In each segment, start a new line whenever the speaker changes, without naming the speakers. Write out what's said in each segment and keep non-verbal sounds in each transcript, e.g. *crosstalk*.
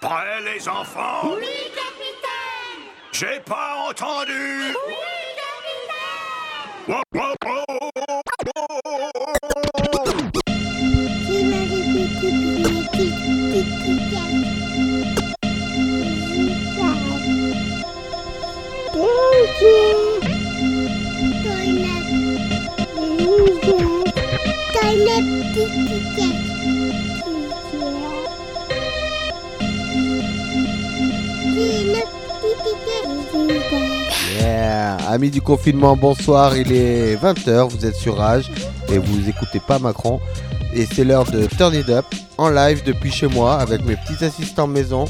Prêt les enfants.
Oui, capitaine.
J'ai pas entendu.
Oui, capitaine.
Wow, wow, wow.
Amis du confinement, bonsoir. Il est 20h, vous êtes sur Rage et vous écoutez pas Macron. Et c'est l'heure de Turn It Up en live depuis chez moi avec mes petits assistants maison.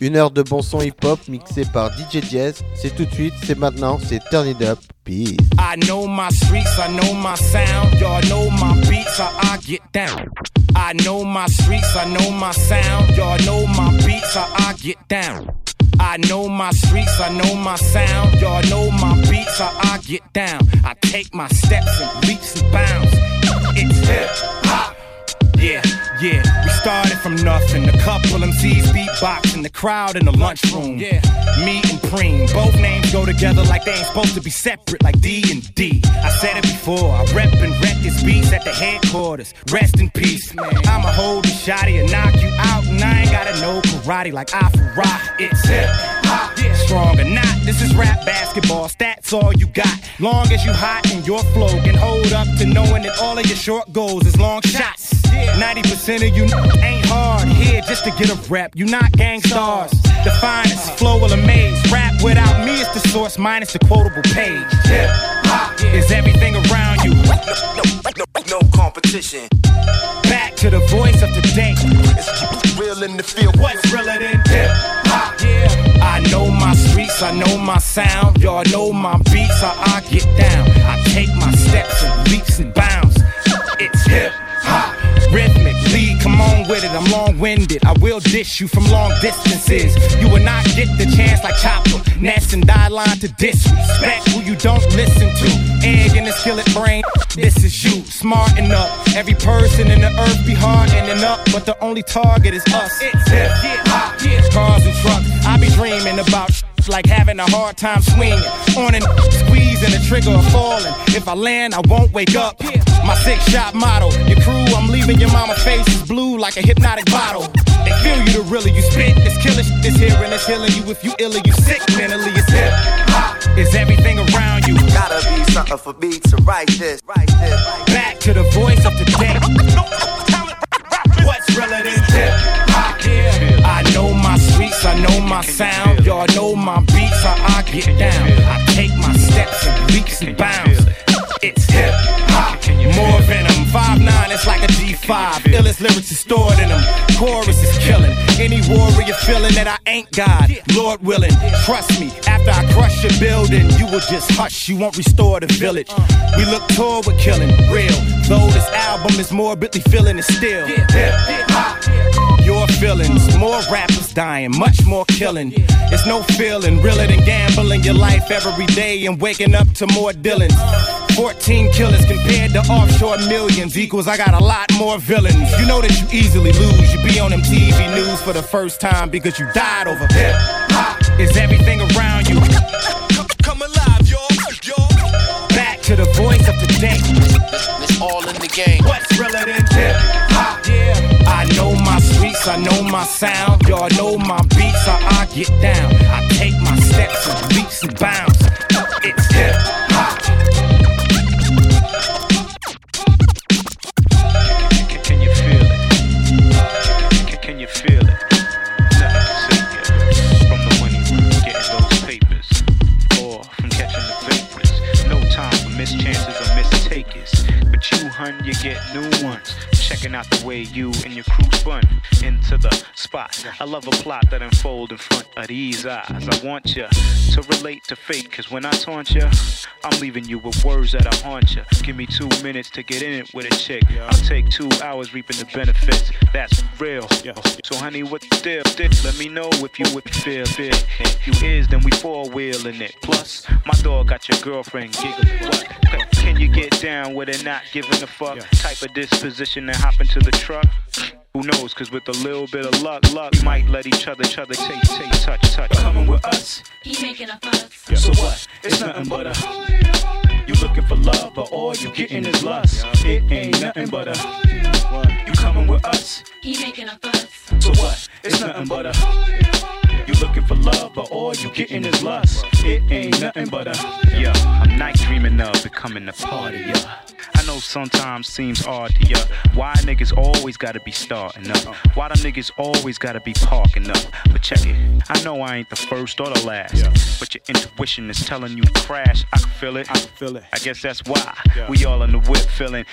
Une heure de bon son hip-hop mixé par DJ Jazz. C'est tout de suite, c'est maintenant, c'est Turn It Up. Peace.
I know my streets, I know my sound. Y'all know my I get down. I know my streets, I know my sound. Y'all know my I get down. I know my streets, I know my sound. Y'all know my beats, how I get down. I take my steps and leaps and bounds. It's hip hop. Yeah, yeah, we started from nothing. A couple MCs beatboxing, the crowd in the lunchroom. Yeah, me and Preem, both names go together like they ain't supposed to be separate, like D and D. I said it before, I rep and wreck this beats at the headquarters. Rest in peace, man. I'ma hold the shotty and knock you out, and I ain't gotta know karate like Afro It's hip hop. Strong or not. This is rap basketball, stats all you got. Long as you hot and your flow can hold up to knowing that all of your short goals is long shots. 90% of you ain't hard here just to get a rep. You not gang stars. The finest flow will amaze. Rap without me is the source minus the quotable page. Hip hop is everything around you.
No, no competition.
Back to the voice of today.
It's real in the field.
What's realer than I know my sound. Y'all know my beats, how I get down. I take my steps and leaps and bounds. It's hip hop. Rhythmic, lead, come on with it. I'm long winded. I will dish you from long distances. You will not get the chance like Chopper. Ness and die line to disrespect who you don't listen to. Egg in the skillet brain. This is you, smart enough. Every person in the earth be hard and up, but the only target is us. It's hip hop. Cars and trucks. I be dreaming about sh- like having a hard time swinging. On and squeezing the trigger or falling. If I land, I won't wake up. My six shot motto. Your crew, I'm leaving your mama face is blue like a hypnotic bottle. They feel you the really you spit. It's killing shit, this here and it's healing you. If you ill or you sick mentally, it's hip hop. Is everything around you.
Gotta be something for me to write this. Write this.
Back to the voice of today. *laughs* What's realer than hip I know my sound. Y'all know my beats, how I get down. I take my steps and leaps and bounds. It's hip hop. More venom. 5'9, it's like a G5. Illest lyrics is stored in them. Chorus is killing. Any warrior feeling that I ain't God. Lord willing, trust me. After I crush your building, you will just hush. You won't restore the village. We look toward killing. Real. Though this album is morbidly feeling it still. Hip hop. Your feelings, more rappers dying, much more killing. It's no feeling realer than gambling your life every day and waking up to more Dylans. 14 killers compared to offshore millions equals I got a lot more villains. You know that you easily lose. You be on them TV news for the first time because you died over hip hop. Is everything around you?
Come alive, y'all. y'all.
Back to the voice of today.
It's all in the game.
What's I know my sound. Y'all know my beats, how I get down. I take my steps and leaps and bounds. It's hip hop.
Can, you feel it? Can, you feel it? Nothing to save from the money run, getting those papers, or from catching the vapors. No time for mischances or mistakes. But you, hun, you get new ones. Checking out the way you and your crew spun I love a plot that unfold in front of these eyes. I want you to relate to fate, cause when I taunt you, I'm leaving you with words that'll haunt you. Give me two minutes to get in it with a chick. I'll take two hours reaping the benefits. That's real. So, honey, what the deal? Let me know if you would feel big. If you is, then we four wheeling it. Plus, my dog got your girlfriend giggling. Oh, what? Can you get down with it not giving a fuck? Type of disposition and hop into the truck? Who knows? Cause with a little bit of luck, luck, we might let each other, each other taste, taste, touch, touch. Coming with us.
He making a fuss.
So what? It's nothing but a. You looking for love, but all you getting is lust. It ain't nothing but a. You coming with us.
He making a fuss.
So what? It's nothing but a. You looking for love, but all you getting is lust. It ain't nothing but a. Yeah, I'm night dreaming of becoming a party. Yeah. I know sometimes seems hard to ya. Why niggas always gotta be starting up? Why the niggas always gotta be parking up? But check it. I know I ain't the first or the last. But your intuition is telling you to crash. I can feel it. I can feel it. I guess that's why we all in the whip feeling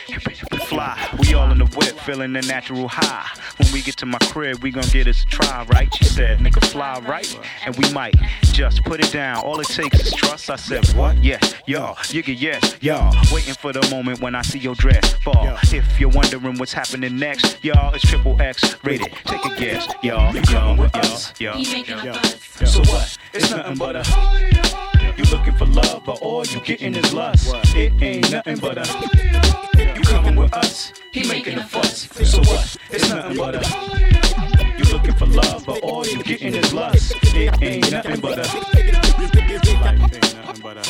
fly. We all in the whip feeling the natural high. When we get to my crib, we gon' get us a try, right? She said, nigga, fly right, and we might just put it down. All it takes is trust. I said, what? Yes, y'all, you get yes, y'all. Waiting for the moment when I see your dress fall. If you're wondering what's happening next, y'all, it's triple X rated. Take a oh, guess, y'all, y'all, y'all, y'all.
He making a.
So what? It's nothing but a. You looking for love, but all you getting is lust. It ain't nothing but a. You coming with us? He making a fuss. So what? It's nothing but a. You looking for love, but all you getting is lust. It ain't nothing but a. Life ain't nothing but a.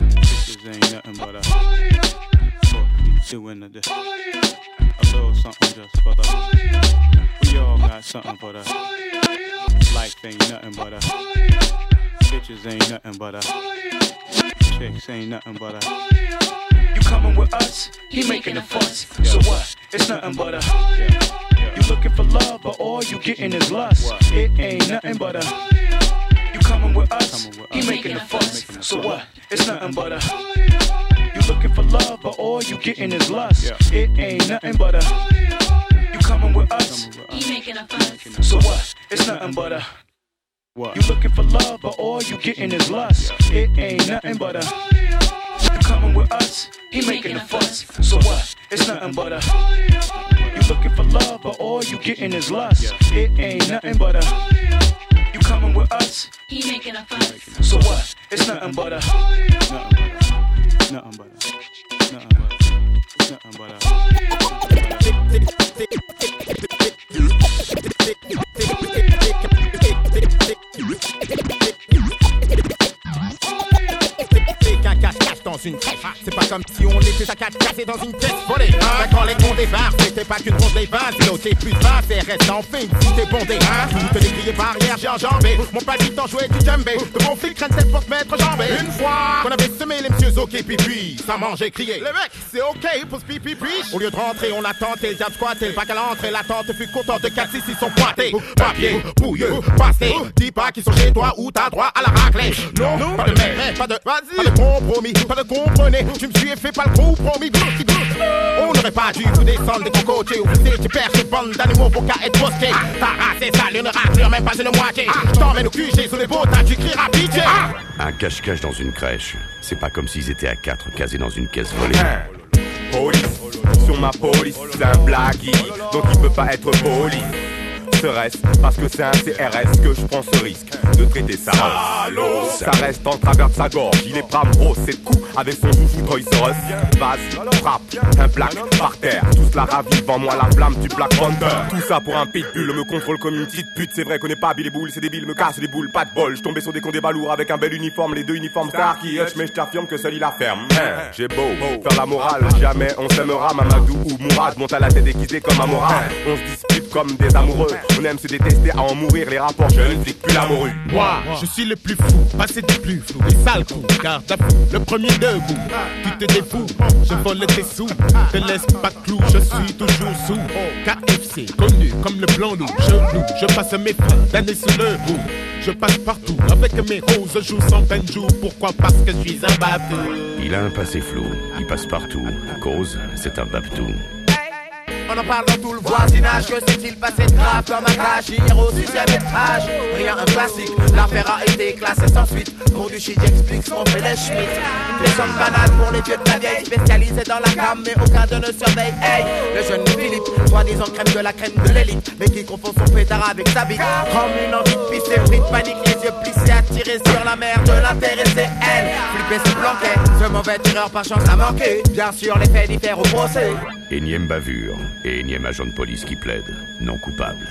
Bitches ain't nothing but a. Doing today? A little something just for the. We all got something for the. Life ain't nothing but a. Bitches ain't nothing but a. Chicks ain't nothing but a. You coming with us? He making a fuss. So what? It's nothing but a. You looking for love, but all you getting is lust. It ain't nothing but a. You coming with us? He making a fuss. So what? It's nothing but a. You looking for love, but all you getting is lust. It ain't nothing but a. You coming with us?
He making a fuss.
So what? It's nothing but a. You looking for love, but all you getting is lust. It ain't nothing but a. You coming with us? He making a fuss. So what? It's nothing but a. You looking for love, but all you getting is lust. It ain't nothing but a. You coming with us?
He making a fuss.
So what? It's nothing but a. Nothing but a. Nothing but a. Nothing but a.
comme si on était à quatre cassés dans une pièce volée. Hein, quand les cons débarquent, c'était pas qu'une des vins. Sinon t'es plus fin, c'est reste en film si t'es bondé. Hein, toutes les grillées barrières, j'ai enjambé. Mon palpitant jouait du djembé. De mon flic traîne pour te mettre jambé. Une fois qu'on avait semé les messieurs ok pipi, ça mangeait crier. Les mecs, c'est ok pour ce pipi Au lieu de rentrer, on a tenté le diable squatté. Le bac à l'entrée, la tante fut contente de 4 6 ils sont pointés. Papier, bouilleux, pasté. Dis pas qu'ils sont chez toi ou t'as droit à la raclée. Non, pas de mais, pas de vas-y, pas de compromis, pas de comprenez. Tu me et fais pas le compromis. On n'aurait pas dû vous descendre des cocotiers ou vous perds cette bande d'animaux pour qu'à être bosqué. Ta race est sale, une raclure, même pas une moitié. Je t'emmène au QG sous les beaux tas, tu crieras pitié.
Un cache-cache dans une crèche. C'est pas comme s'ils étaient à quatre casés dans une caisse volée.
Police, sur ma police, c'est un blaguey, donc il peut pas être poli. Serait-ce parce que c'est un CRS que je prends ce risque de traiter ça Ça reste en travers de sa gorge, il est pas gros, c'est coup avec son joujou Toys R Us. Vas, frappe, un plaque par terre, tous la ravivent, vends-moi la flamme du Black Panther. Tout ça pour un pitbull, me contrôle comme une petite pute, c'est vrai qu'on est pas Billy Bull, c'est débile, me casse les boules, pas de bol. Je tombais sur des cons des balourds avec un bel uniforme, les deux uniformes star qui hutch, mais je t'affirme que seul il la ferme. Hein, J'ai beau faire la morale, jamais on s'aimera, Mamadou ou Mourad monte à la tête déguisé comme un moral. On se dispute comme des amoureux, on aime se détester à en mourir, les rapports jeunes, c'est plus la morue.
Moi, je suis le plus fou, passé du plus flou, les sales coups, garde à fou, le premier debout. Tu te défous, je vole tes sous, te laisse pas clou, je suis toujours sous. KFC, connu comme le blanc loup, je loue, je passe mes fins d'années sous le bout. Je passe partout, avec mes roses, je joue sans peine joue, pourquoi? Parce que je suis un babou.
Il a un passé flou, il passe partout. Cause, c'est un babtou.
On en parle dans tout le voisinage, que s'est-il passé de grave comme un crash hier au sixième étage Rien un classique, l'affaire a été classée sans suite. Pour du shit explique ce qu'on fait les schmitts Des sommes banales pour les vieux de la vieille Spécialisés dans la cam mais aucun de ne surveille. Hey, le jeune Philippe, soi-disant crème de la crème de l'élite Mais qui confond son pétard avec sa bite. Comme une envie de pisser, pris de panique, yeux plissés Attirés sur la mer de l'intéressée Elle, se planquait, ce mauvais tireur par chance a manqué. Bien sûr les faits diffèrent au procès.
Énième bavure et énième agent de police qui plaide, non coupable.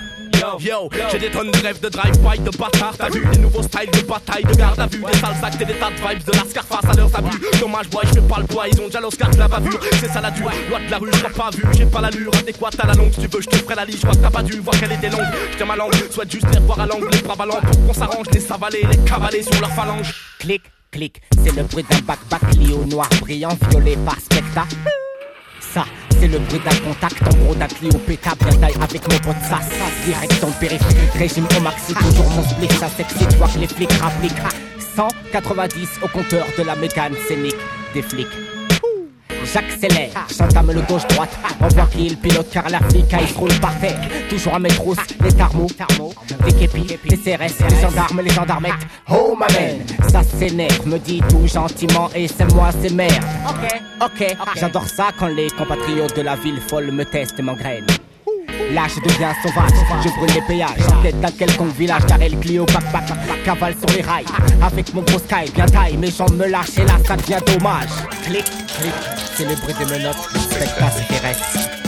Yo, j'ai des tonnes de rêves de drive-by, de bâtard. T'as vu les nouveaux styles de bataille, de garde à vue. Des sales actes et des tas de vibes de la Scarface à leurs abus. Dommage, boy, je fais pas le poids, ils ont déjà l'Oscar de la bavure. C'est ça la dure, loi de la rue, je pas vu. J'ai pas l'allure adéquate à la longue, si tu veux, je te ferai la liste Je crois que t'as pas dû voir qu'elle était longue. Je tiens ma langue, souhaite juste les revoir à l'angle. Les bras ballants pour qu'on s'arrange, les savaler, les cavaler sur leur phalange.
Clic, clic, c'est le bruit d'un bac-bac Clio noir brillant violé par Specta. Ça, c'est le bruit d'un contact en gros d'un Clio péta bien avec mon pote Sass. Direction périphérique, régime au maxi, toujours mon split, ça s'excite, vois que les flics rappliquent. 190 au compteur de la mécane scénique des flics. J'accélère, j'entame le gauche-droite. On voit qui le pilote car la flic il se roule par terre. Toujours à mes trousses, les thermos, les képis, les CRS, les gendarmes, les gendarmettes. Oh ma ça s'énerve, me dit tout gentiment et c'est moi, c'est merde. Ok, ok, j'adore ça quand les compatriotes de la ville folle me testent et m'engrainent. Là je deviens sauvage, je brûle les péages. Tête d'un quelconque village, car le Clio backpack Cavale sur les rails, avec mon gros sky bien taille Mes jambes me lâchent et là ça devient dommage. Clic, clic, bruit des menottes, le spectacle terrestre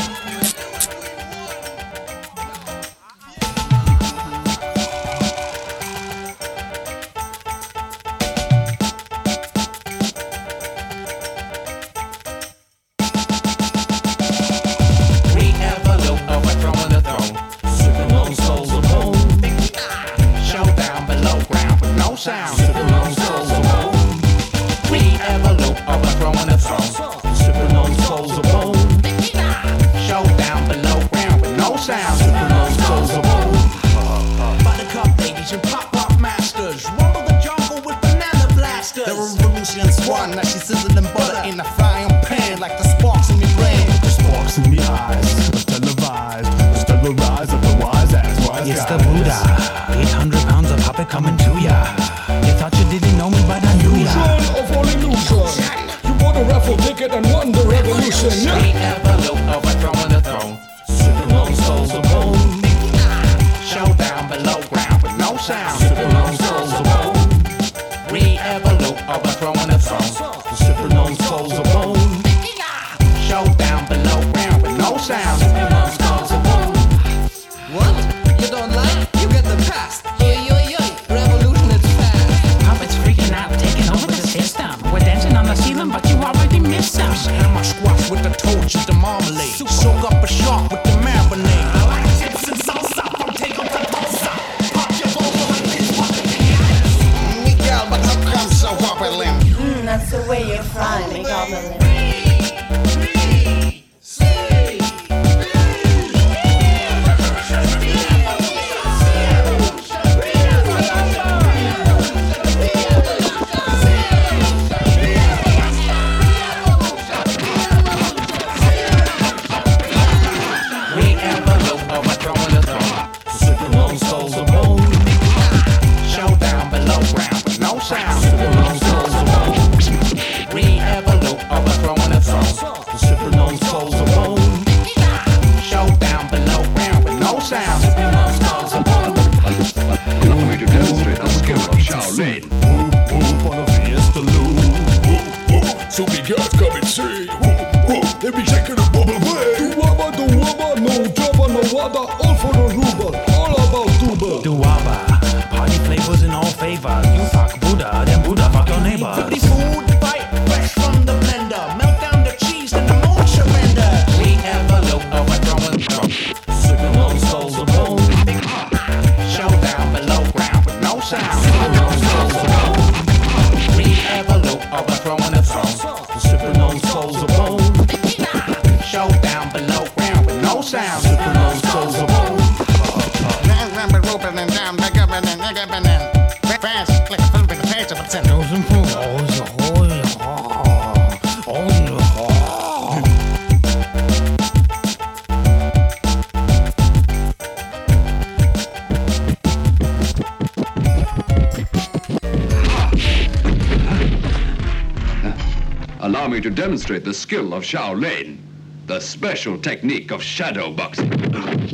demonstrate the skill of Shaolin,
the
special technique of shadow boxing.
Poisonous!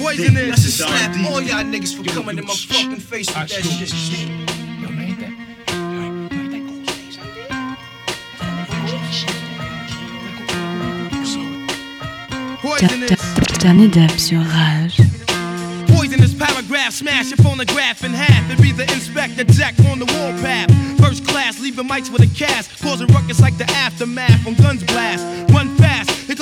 poisonous. All y'all niggas for coming my fucking face with that shit.
Dab sur Rage.
Smash your phonograph in half and be the inspector jack on the warpath. First class, leaving mics with a cast, causing ruckus like the aftermath when guns blast. Here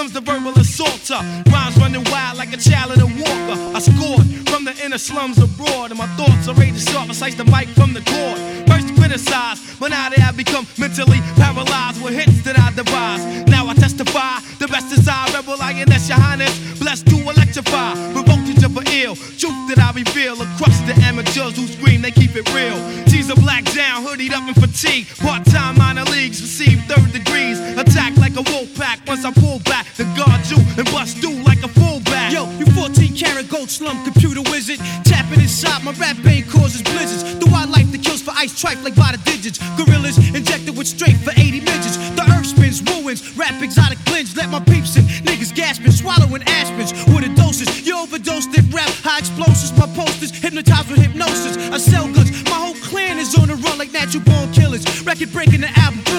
comes the verbal assaulter. Rhymes running wild like a child in a walker. I scored from the inner slums abroad, and my thoughts are ready to sharp. I slice the mic from the cord. First criticized, but now they have become mentally paralyzed with hits that I devise. Now I testify, the best is I, rebel lioness, your highness, blessed to electrify, provoke you to for ill. Truth that I reveal across the amateurs who scream, they keep it real. G's a black down, hoodied up in fatigue. Part time minor leagues receive third degrees. Attack like a wolf pack once I pull back to guard you and bust through like a fullback.
Yo, you 14 karat gold slum computer wizard. Tapping inside my rap vein causes blizzards. The wildlife that kills for ice tripe like by the digits. Gorillas injected with straight for 80 midgets. The earth spins, ruins, rap exotic blends. Let my peeps in. Niggas gasping, swallowing aspens with a doses. You overdosed it, rap high explosives. My posters hypnotized with hypnosis. I sell goods. My whole clan is on the run like natural born killers. Record breaking the album.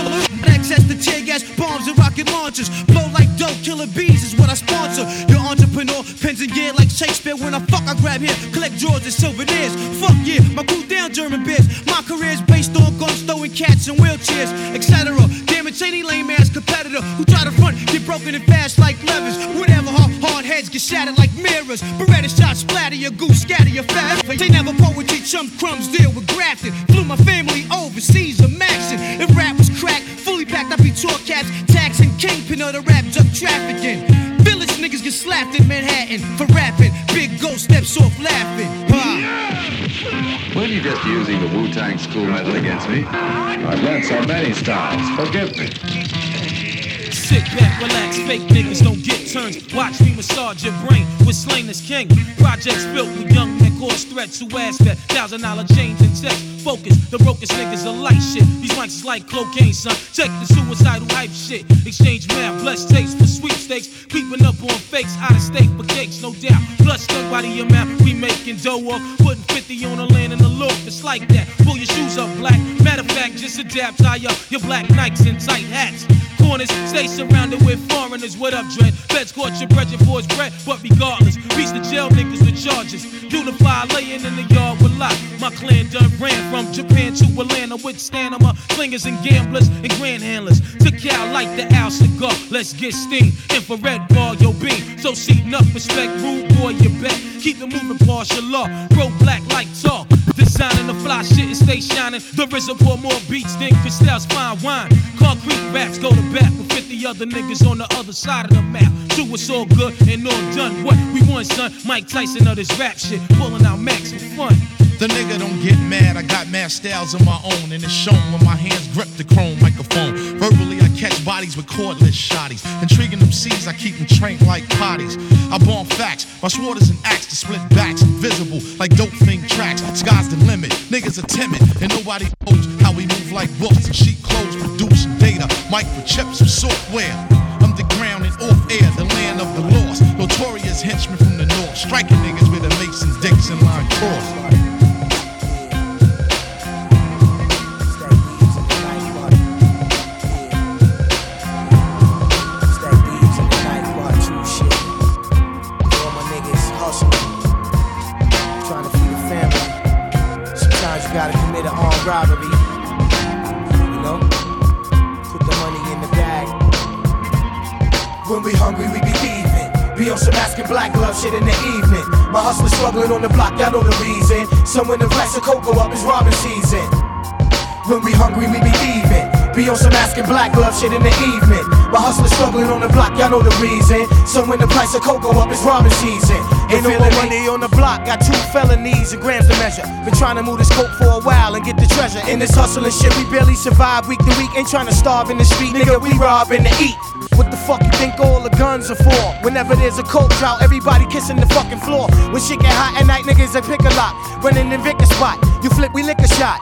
Access to tear gas, bombs, and rocket launchers. Blow like dope, killer bees is what I sponsor. Your entrepreneur, pens and gear like Shakespeare. When I fuck, I grab here, collect drawers and souvenirs. Fuck yeah, my cool down German beers. My career's based on guns, throwing cats in wheelchairs, etc. Damn Damage any lame ass competitor who try to front, get broken and fast like levers. Whatever, hard, hard heads get shattered like mirrors. Beretta shots splatter your goose, scatter your fat. They never poetry, chum crumbs deal with grafting. Flew my family overseas, a maxing. If rap was crack, fully packed, I be tour cats, taxing kingpin of the rap drug trafficking. Village niggas get slapped in Manhattan for rapping. Big ghost steps off laughing. Bah.
When you just using the Wu-Tang school method against me? I've learned so many styles. Forgive me.
Sit back, relax, fake niggas don't get turns. Watch me massage your brain with Slain as King. Projects built with young men cause threats who ask that thousand dollar change and text. Focus, the brokest niggas are light shit. These mics is like cocaine, son. Check the suicidal hype shit. Exchange mail, blessed tapes for sweepstakes. Creeping up on fakes, out of state for cakes, no doubt. Blood stuck by the amount we making dough off. Putting 50 on the land in the loaf, it's like that. Pull your shoes up, black. Matter of fact, just adapt, tie up your black Nikes and tight hats. Corners, stay surrounded with foreigners. What up, Dread? Feds caught your bread, your boy's bread. But regardless, reach the jail niggas with charges. Unify, laying in the yard with lot. My clan done ran from Japan to Atlanta with stamina, uh, slingers and gamblers and grand handlers. Took out like the owl cigar. Let's get steam. Infrared bar, your beam. So seating up, respect, rude boy, you bet. Keep the moving, partial law. Roll black like talk. Designing the fly shit and stay shining. The RZA pour more beats than Cristal's fine wine. Concrete raps go to bat with 50 other niggas on the other side of the map. So it's all good and all done. What we want, son? Mike Tyson of this rap shit. Pulling out max for fun.
The nigga don't get mad, I got mad styles of my own, and it's shown when my hands grip the chrome microphone. Verbally, I catch bodies with cordless shotties. Intriguing them seeds, I keep them trained like potties. I bomb facts, my sword is an axe to split backs, invisible like dope thing tracks. Sky's the limit, niggas are timid, and nobody knows how we move like books sheet clothes, producing data, microchips and software. Underground and off air, the land of the lost. Notorious henchmen from the north, striking niggas with a Mason Dixon line cross.
Gotta commit an armed robbery. You know? Put the money in the bag.
When we hungry, we be thieving. Be on some masking black glove shit in the evening. My hustler struggling on the block, y'all know the reason. Someone the price of cocoa up is robbing season. When we hungry, we be thieving. Be on some masking black glove shit in the evening. My hustler struggling on the block, y'all know the reason. So when the price of cocoa up is robbing season.
Ain't no more money on the block, got two felonies and grams to measure. Been trying to move this coke for a while and get the treasure. In this hustling shit, we barely survive week to week. Ain't trying to starve in the street, nigga, we robbing to eat. What the fuck you think all the guns are for? Whenever there's a coke drought, everybody kissing the fucking floor. When shit get hot at night, niggas they pick a lot. Running in Vicker spot, you flip, we lick a shot.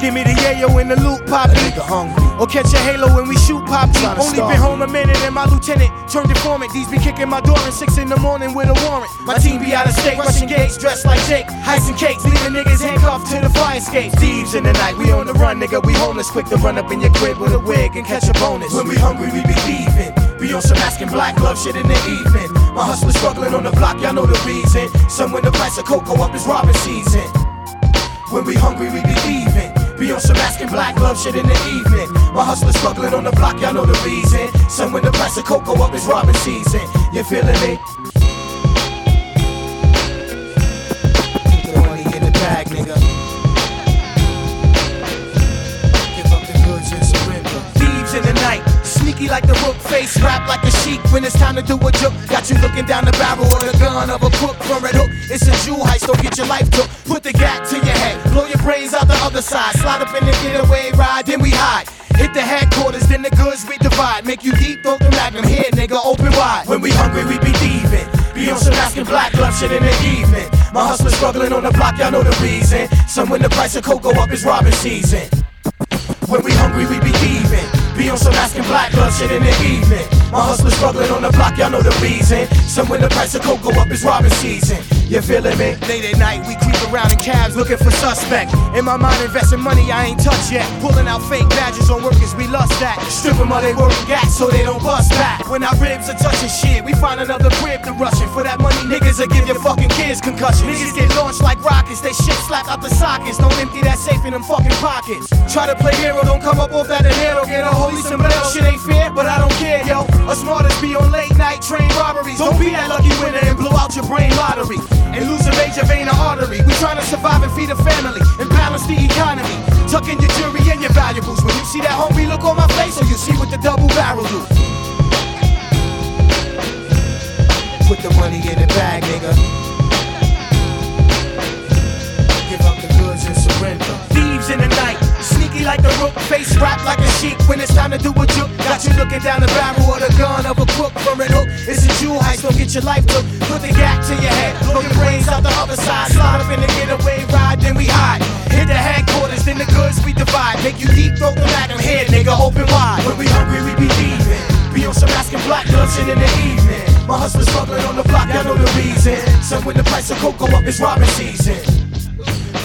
Give me the yayo in the loot, poppy. Or catch a halo when we shoot.
Tryna
Only been home a minute and my lieutenant turned informant. These be kicking my door at six in the morning with a warrant. My team be out of state, rushing gates, dressed like Jake. Ice and cakes, leaving niggas handcuffed to the fire escape. Thieves in the night, we on the run, nigga. We homeless, quick to run up in your crib with a wig and catch a bonus.
When we hungry, we be thieving.
Be on some asking black glove shit in the evening. My hustler struggling on the block, y'all know the reason. Some when the price of cocoa up is robbing season. When we hungry, we be even. Be on some asking black glove shit in the evening. My hustler struggling on the block, y'all know the reason. Some when the price of cocoa up is robbing season. You feeling me? Put the money in the bag, nigga. Like the rook, face rap like a sheep. When it's time to do a joke, got you looking down the barrel of the gun of a crook from Red Hook. It's a jewel heist, don't get your life took. Put the gat to your head, blow your brains out the other side. Slide up in the getaway ride, then we hide. Hit the headquarters, then the goods we divide. Make you deep, throw the magnum here, nigga, open wide. When we hungry, we be thieving. Be on some asking black glove shit in the evening. My hustler struggling on the block, y'all know the reason. Some when the price of cocoa up is robbing season. When we hungry, we be thieving. Be on some asking black glove shit in the evening. My hustler struggling on the block, y'all know the reason. Some when the price of cocoa up is robbing season. You feeling me? Late at night, we creep around in cabs looking for suspect. In my mind, investing money I ain't touched yet. Pulling out fake badges on workers we lust at. Strip 'em of they working gas so they don't bust back. When our ribs are touching shit, we find another crib to rush in. For that money, niggas will give your fucking kids concussions. Niggas get launched like rockets, they shit slapped out the sockets. Don't empty that safe in them fucking pockets. Try to play hero, don't come up off that dinero. Get a holy sombrero, shit ain't fair, but I don't care, yo. Us smarters be on late night train robberies. Don't be that lucky winner and blow out your brain lottery. And lose a major vein or artery. We trying to survive and feed a family and balance the economy. Tuck in your jewelry and your valuables. When you see that homie look on my face, or you see what the double barrel do. Put the money in the bag, nigga. Give up the goods and surrender. Thieves in the night, like a rook, face wrapped like a sheep. When it's time to do a juke, got you looking down the barrel of the gun of a crook from Red Hook. It's a jewel heist, don't get your life took. Put the gap to your head, blow your brains out the other side. Slide up in the getaway ride, then we hide. Hit the headquarters, then the goods we divide. Make you deep throat the magnum head, nigga, open wide. When we hungry, we be thieving. Be on some asking black shit in the evening. My husband's struggling on the block, y'all know the reason. Some when the price of cocoa up it's robbing season.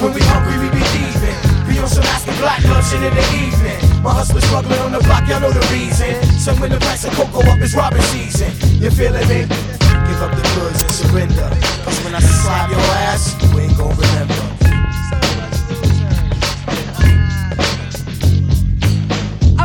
When we hungry, we be thieving. Be on some asking black gloves shit in the evening. My husband's struggling on the block, y'all know the reason. Some when the price of cocoa up is robbing season. You feeling me? Give up the goods and surrender. Cause when I slap your ass, you ain't gon' remember.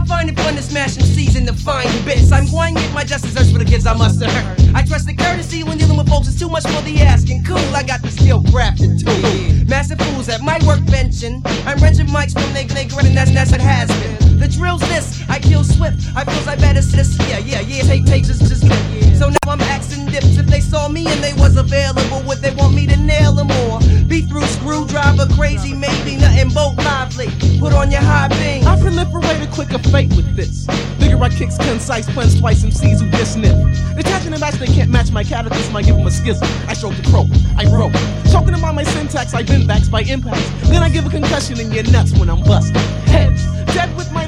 Find it fun to smash MCs into fine bits. I'm going to get my just desserts for the kids I must have hurt. I trust the courtesy when dealing with folks. It's too much for the asking. Cool, I got the skill crafted too. Massive fools at my workbench. I'm wrenching mics from they they and that's that's it has been. The drill's this. I kill swift. I feels I better this. Yeah, yeah, yeah. Take takes is just lit. So now I'm axing dips. If they saw me and they was available, would they want me to nail them or be through screwdriver crazy? Maybe nothing boat lively. Put on your high beam.
I proliferate a quicker fate with this. Figure I kicks concise, plans twice MCs who get sniff. Detaching and match, they can't match my catechism, I give them a schism. I stroke the croak, I broke. Choking them on my syntax, I been backs by impacts. Then I give a concussion in your nuts when I'm busted. Heads,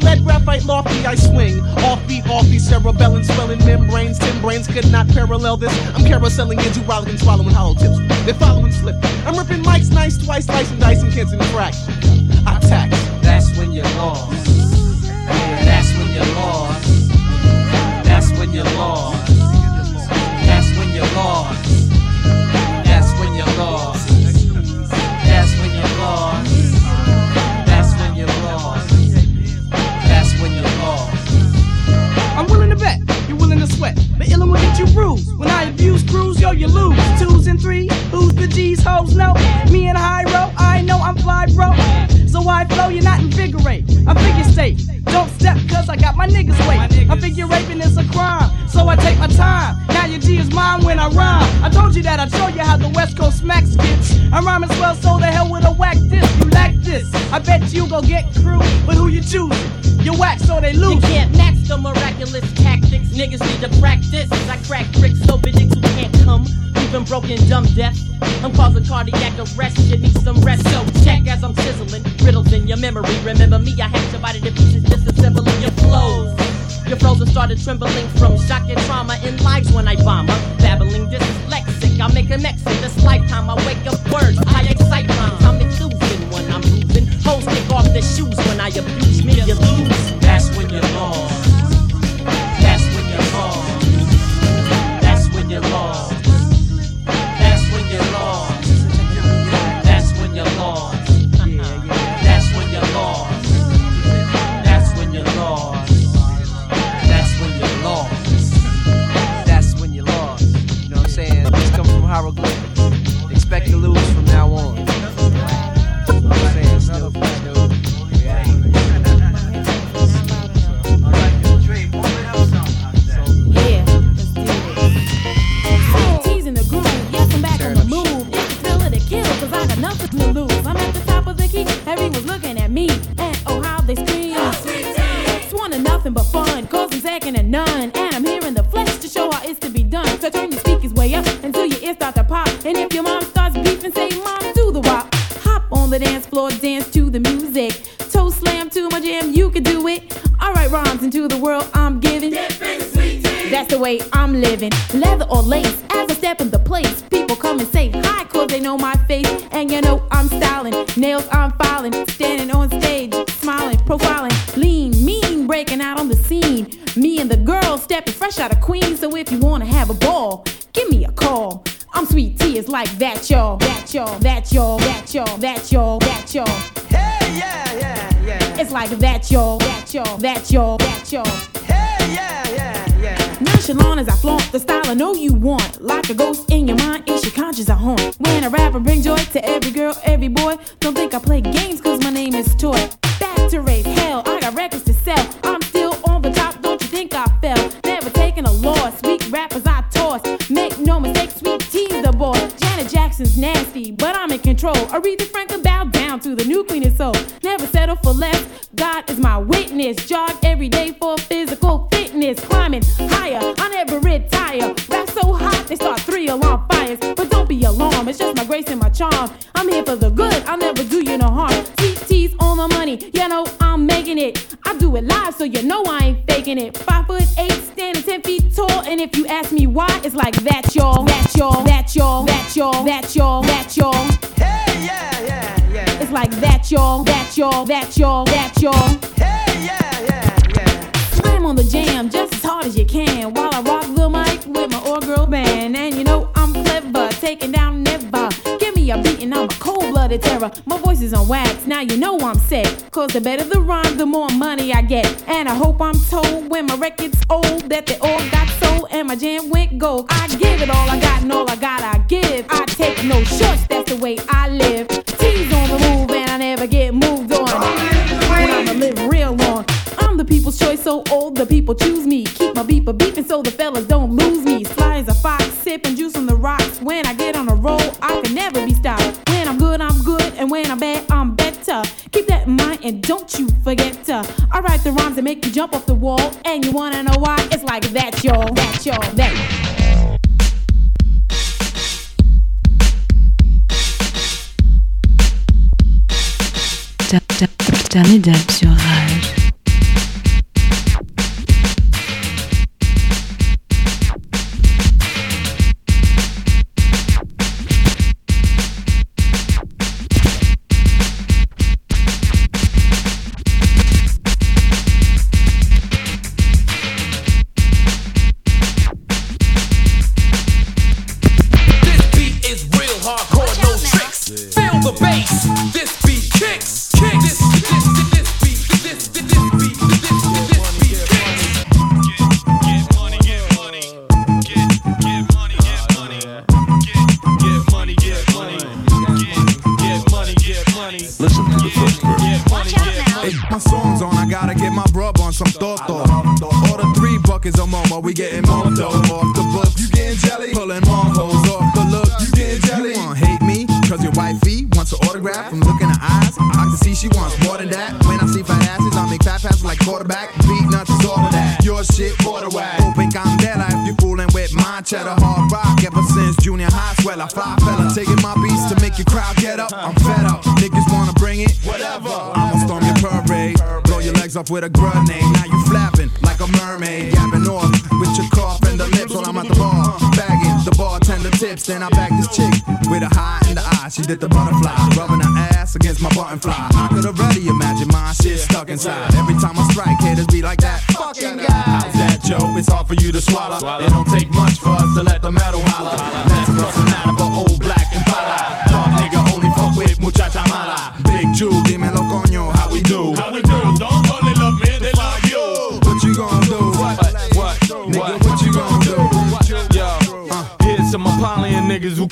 lead graphite lofty, I swing. Off beat, off beat, cerebellum swelling membranes. Ten brains could not parallel this. I'm carouseling into and swallowing hollow tips. They're following slip. I'm ripping mics nice twice, slicing dice and kids in crack. I tax.
That's when you're lost. That's when you're lost. That's when you're lost.
Yo, you lose. Twos and threes, who's the G's, hoes? No. Me and row, I know I'm fly, bro. So I flow, you're not invigorate. I figure state. Don't step, cause I got my niggas wait. I figure raping is a crime, so I take my time. Now your G is mine when I rhyme. I told you that I'd show you how the West Coast smacks gets. I rhyme as well, so the hell with a whack this. You lack this. I bet you go get crew, but who you choosing? You whack, so they lose.
You can't match the miraculous tactics. Niggas need to practice. I crack bricks so big who can't come. Even broken, dumb, deaf. I'm causing cardiac arrest. You need some rest. So check as I'm sizzling. Riddles in your memory. Remember me, I had divided to pieces, disassembling your flows. Your frozen started trembling from shock and trauma in lives when I bomb up. Babbling dyslexic, I make a exit. This lifetime, I wake up words. I excite rhymes. I'm losing when I'm losing. Hoes take off their shoes when I abuse me. You lose.
That's when you're lost.
Way I'm living. Leather or lace, as I step in the place, people come and say hi, cause they know my face. And you know I'm styling, nails I'm filing, standing on stage, smiling, profiling, lean, mean, breaking out on the scene. Me and the girls stepping fresh out of Queens, so if you wanna have a ball, give me a call. I'm Sweet Tee, it's like that, y'all, that, y'all, that, y'all, that, y'all, that, y'all, that, y'all. Hey, yeah, yeah, yeah. It's like that, y'all, that, y'all, that, y'all, that, y'all. Yeah, yeah, yeah. Nonchalant as I flaunt the style I know you want. Like a ghost in your mind, it's your conscience I haunt. When I rap, I bring joy to every girl, every boy. Don't think I play games, cause my name is Toy. Back to raise hell, I got records to sell. I'm still on the top, don't you think I fell? Never taking a loss, sweet rappers I toss. Make no mistake, Sweet Tee's the boy. Janet Jackson's nasty, but I'm in control. Aretha Franklin bow down to the new queen of soul. Never settle for less, God is my witness. Jog every day for physical fitness. Climbing higher, I never retire. Rap so hot, they start three alarm fires. But don't be alarmed, it's just my grace and my charm. I'm here for the good, I'll never do you no harm. Tee's on the money, you know I'm making it. I do it live, so you know I ain't faking it. Five foot eight, standing ten feet tall. And if you ask me why, it's like that, y'all, that, y'all, that, y'all, that, y'all, that, y'all, that, y'all. Hey, yeah, yeah, yeah. It's like that, y'all, that, y'all, that, y'all, that, y'all. Can while I rock the mic with my old girl band. And you know I'm clever, taking down never. Give me a beat and I'm a cold blooded terror. My voice is on wax, now you know I'm set. Cause the better the rhyme, the more money I get. And I hope I'm told when my record's old that they all got sold and my jam went gold. I give it all I got and all I got I give. I take no shorts, that's the way I live. Tee's on the move and I never get moved on. And I'ma live real long. I'm the people's choice, so old the people choose me. My beeper beeping so the fellas don't lose me. Sly as a fox, sipping juice on the rocks. When I get on a roll, I can never be stopped. When I'm good, I'm good, and when I'm bad, I'm better. Keep that in mind and don't you forget to. I write the rhymes that make you jump off the wall, and you wanna know why? It's like that, y'all, that, y'all, that.
Danny Deb sur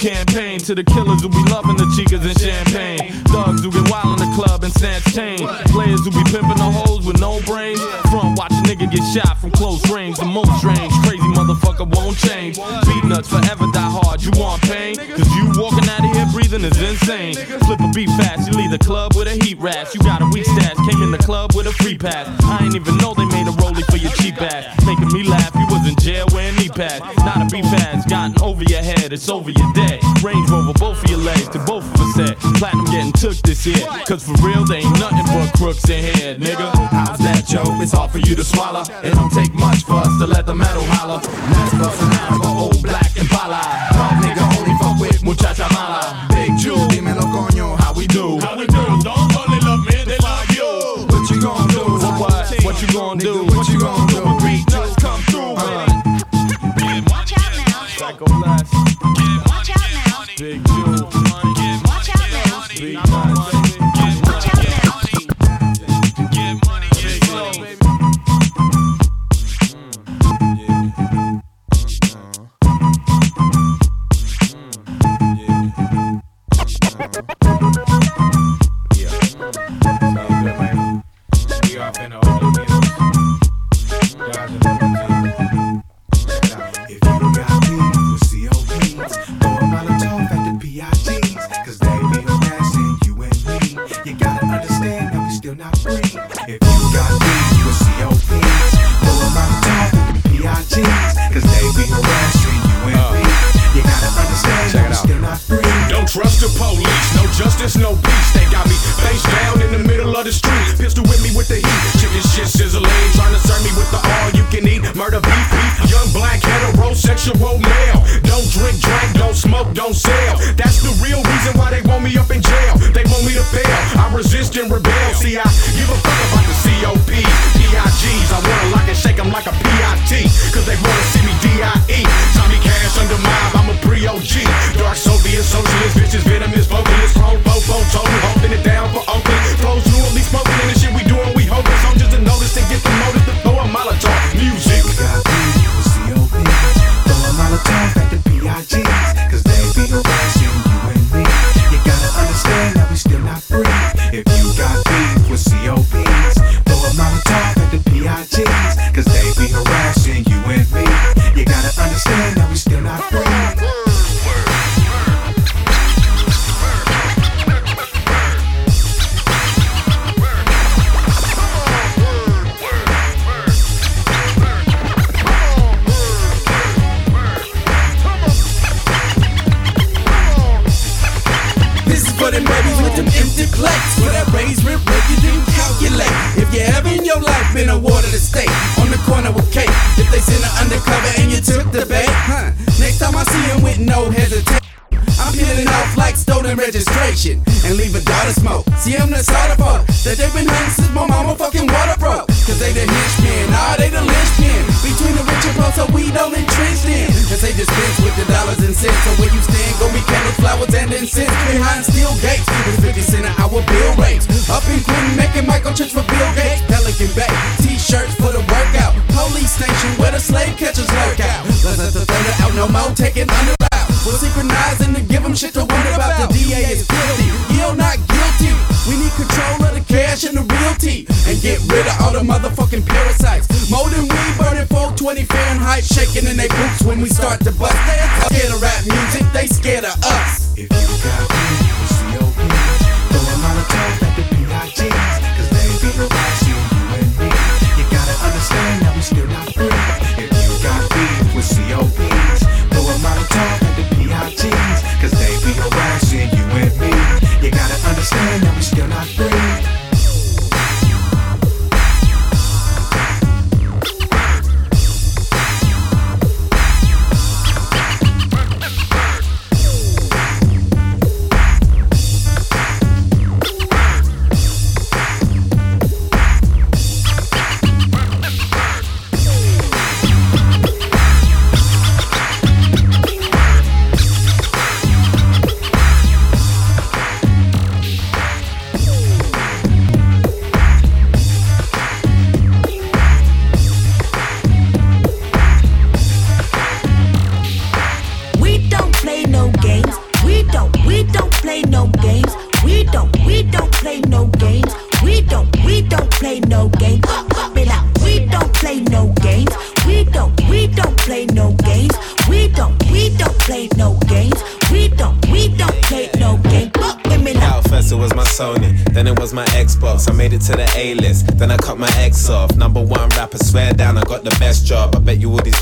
campaign to the killers who be loving the chicas and champagne. Thugs who get wild in the club and snatch chain. Players who be pimping the hoes with no brains. Front watch a nigga get shot from close range. The most strange, crazy motherfucker won't change. Beatnuts forever die hard. You want pain? Cause you walking out of here breathing is insane. Flip a beat fast, you leave the club with a heat rash. You got a weak stash, came in the club with a free pass. I ain't even know they made a rollie for your cheap ass. Making me laugh, you was in jail wearing knee pads. Not a
beef has gotten over your head, it's over your dead. Range Rover, both of your legs, to both of us said. Platinum getting took this year. Cause for real, they ain't nothing but crooks in here, nigga.
How's that, Joe? It's hard for you to swallow. It don't take much for us to let the metal holler. Let's bust for old black Impala. Dog nigga only fuck with muchacha mala. Big Jew, dímelo oh, coño, how we do?
How we do? Don't only love me, they love you.
What you gonna do?
What, what, what you gonna do?
What you gonna do?
Psycho
police, no justice, no peace. They got me face down in the middle of the street. Pistol with me with the heat. Chicken shit sizzling, trying to serve me with the all you can eat. Murder beef, beef. Young black heterosexual male. Don't drink, drink, don't smoke, don't sell. That's the real reason why they want me up in jail. They want me to fail. I resist and rebel. See, I give a fuck about the COPs, PIGs. I wanna lock and shake them like a PIT. Cause they wanna see me DIE. Tommy Cash under mob, I'm a pre OG. Dark Soviet socialist, bitches, venomous vocalist. Chrome, fofo, total,
Police station where the slave catchers lurk out. Let's let the thunder out, no more taking under out. We're synchronizing to give them shit to wonder about. The DA is guilty, Yield not guilty. We need control of the cash and the realty. And get rid of all the motherfucking parasites. More than we burning 420 Fahrenheit, shaking in their boots when we start to bust. They scared of rap music, they scared of us.
If you got beef with COPs, throw a Molotov at the PIGs, understand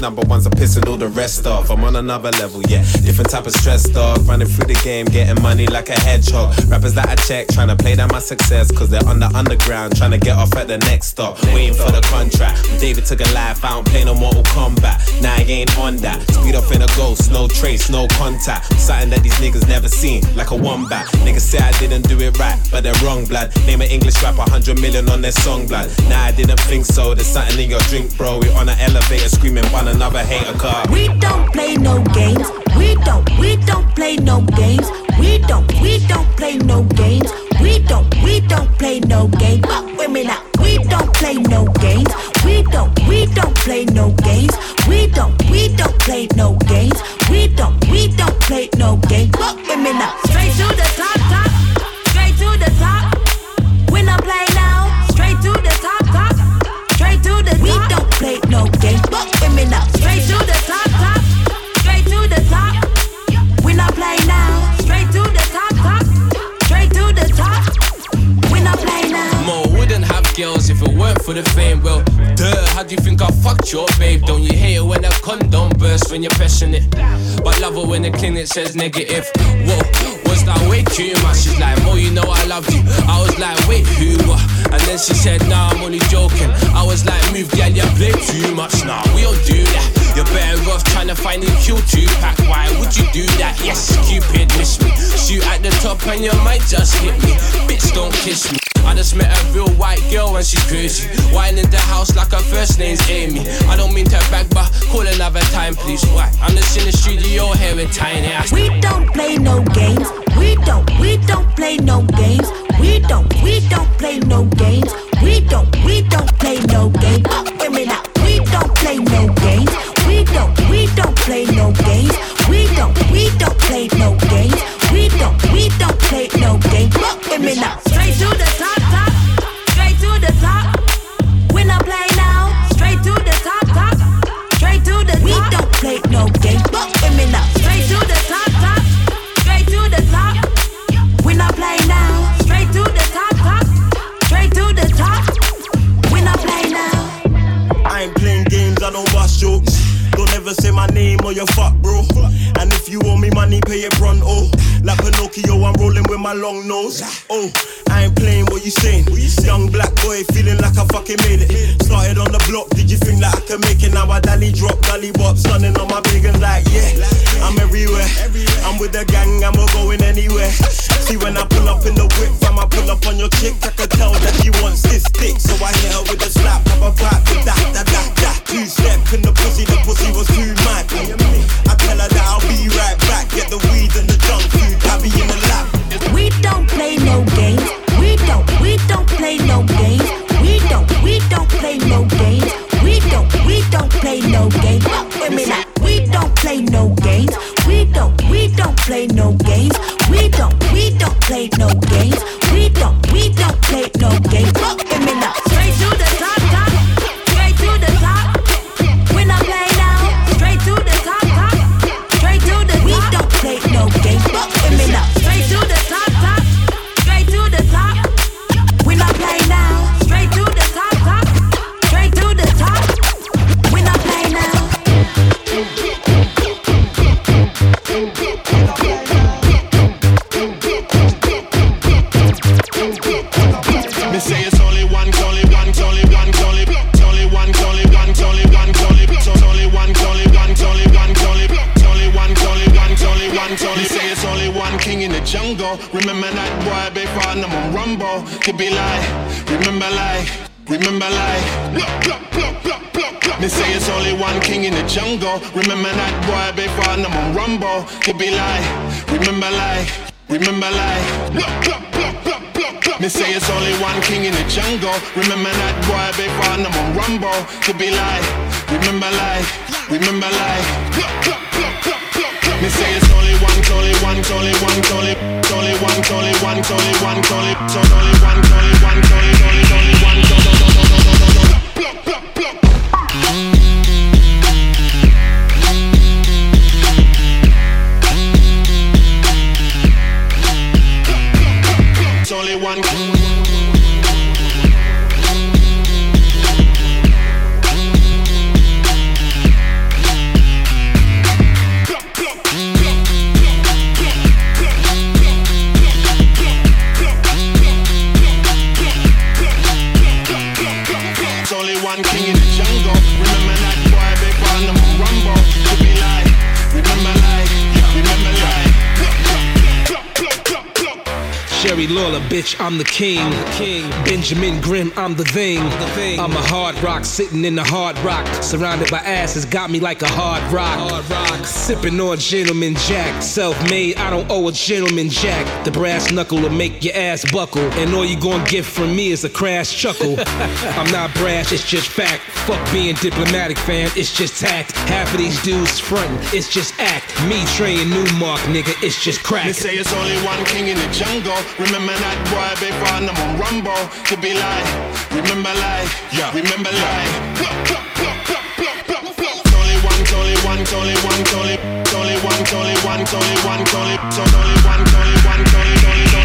number ones pissing all the rest off. I'm on another level, yeah. Different type of stress dog, running through the game, getting money like a hedgehog. Rappers that I check, trying to play down my success, cause they're on the underground, trying to get off at the next stop. Waiting for the contract. David took a life, I don't play no Mortal Kombat. Now I ain't on that. Speed up in a ghost, no trace, no contact. Something that these niggas never seen, like a wombat. Niggas say I didn't do it right, but they're wrong, blood. Name an English rapper, 100 million on their song, blood. Nah, I didn't think so. There's something in your drink, bro. We on an elevator screaming, one another hater car.
We don't play no games. We don't, we don't play no games. We don't, we don't play no games. We don't, we don't play no games. Fuck women out. We don't play no games. We don't, we don't play no games. We don't, we don't play no games. We don't, we don't play no games. Fuck women out. Straight to the top, top. Straight to the top. When I play now, straight to the top, top. Straight to the top. We don't play no games. Fuck I play now,
for the fame. Well, duh, how do you think I fucked your babe? Don't you hate it when a condom bursts when you're passionate? But love it when the clinic says negative. Whoa, was that way too much? She's like, Mo, you know I loved you. I was like, wait, who? And then she said, nah, I'm only joking. I was like, move, girl, you play too much. Nah, we don't do that. You're better off trying to find a kill two pack. Why would you do that? Yes, Cupid, miss me. Shoot at the top and you might just hit me. Bitch, don't kiss me. I just met a real white girl and she's crazy. Wine in the house like her first name's Amy. I don't mean to brag, but call another time, please. Why? I'm just in the studio here with tiny ass.
We don't play no games. We don't, we don't play no games. We don't, we don't play no games. We don't, we don't play no games. Fuck women out. We don't play no games.
Me
say it's only one, only one, only one, only one, only one, only one, only one, only one, only one, only one, only one, say it's only one king in the jungle. Remember that boy before Rumble. Could be like, remember like, remember like. Me say it's only one king in the jungle. Remember that boy before Rumble. Could be like, remember like, remember like. Me say it's only one king in the jungle. Remember that boy before I'm on Rumble. Could be like, remember like, remember like. Me say it's only one, only one, only one, only, only one, only one, only one, only, so only one, only one, only, only, only one, one.
Jerry Lawler, bitch, I'm the king. the king. Benjamin Grimm, I'm the thing. I'm a hard rock sitting in the hard rock. Surrounded by asses, got me like a hard rock. Hard rock. Sipping on Gentleman Jack. Self made, I don't owe a gentleman jack. The brass knuckle will make your ass buckle. And all you gonna get from me is a crash chuckle. *laughs* I'm not brash, it's just fact. Fuck being diplomatic, fam, it's just tact. Half of these dudes frontin', it's just act. Me, Trey, and Newmark, nigga, it's just crack.
They say it's only one king in the jungle. Remember that boy, big on the rumble. To be like, remember like, yeah, remember like. Only one, only one, only one, only, it's only one, it's only one, it's only one, only one, it's only one, only, it's only, it's only one.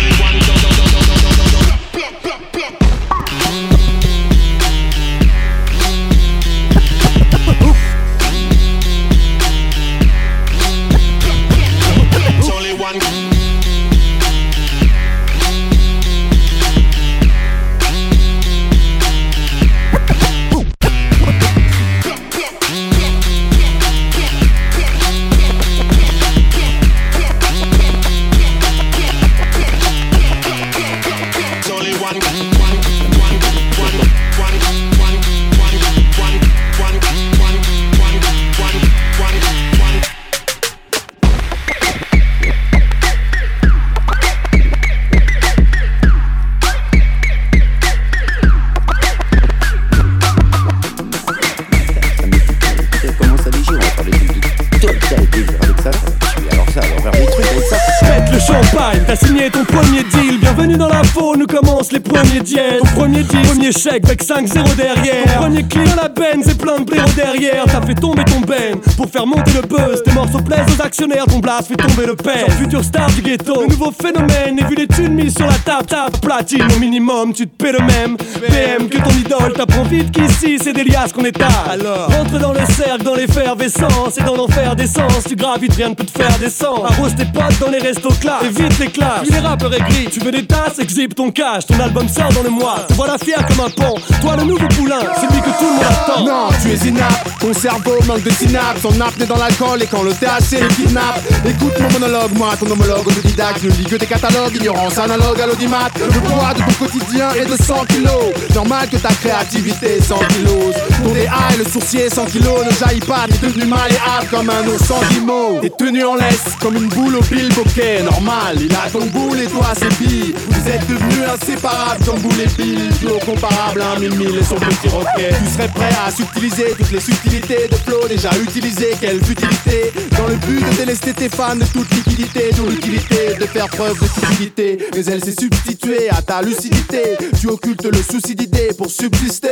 Commence les premiers diètes. Ton premier deal, premier chèque avec 5-0 derrière. Ton premier client, la benne, c'est plein de blaireaux derrière. T'as fait tomber ton ben pour faire monter le buzz. Tes morceaux plaisent aux actionnaires, ton blast fait tomber le père. Futur star du ghetto, le nouveau phénomène. Et vu les thunes mises sur la table, tape platine au minimum, tu te paies le même. PM que ton idole, t'apprends vite qu'ici c'est des liasses qu'on étale. Alors, rentre dans le cercle, dans l'effervescence et dans l'enfer d'essence. Tu gravites, rien ne peut te faire descendre. Arrose tes potes dans les restos classe, évite les classes. Puis les rappeurs aigris, tu veux des tasses, exhibe ton cash. Ton album sort dans le mois, te voilà fier comme un pont. Toi le nouveau poulain, celui que tout le monde attend.
Non, tu es inapte, ton cerveau manque de synapses, ton apnée dans l'alcool et quand le THC le kidnappe. Écoute mon monologue, moi, ton homologue autodidacte, je lis que tes catalogues, ignorance analogue à l'audimat. Le poids de ton quotidien est de 100 kilos. Normal que ta créativité 100 kilos. Ton DA et le sourcier 100 kilos ne jaillit pas, t'es devenu malléable comme un ours sans guimauve. T'es tenu en laisse comme une boule au pile bokeh, normal. Il a ton boule et toi ses billes. Vous êtes devenus inséparables comme boule et billes. Flow comparable à un mille et son petit roquet. Tu serais prêt à subtiliser toutes les subtilités de flow déjà utilisées. Quelle futilité dans le but de délester tes fans de toute liquidité, d'où l'utilité de faire preuve de stupidité. Mais elle s'est substituée à ta lucidité. Tu occultes le souci d'idée pour subsister.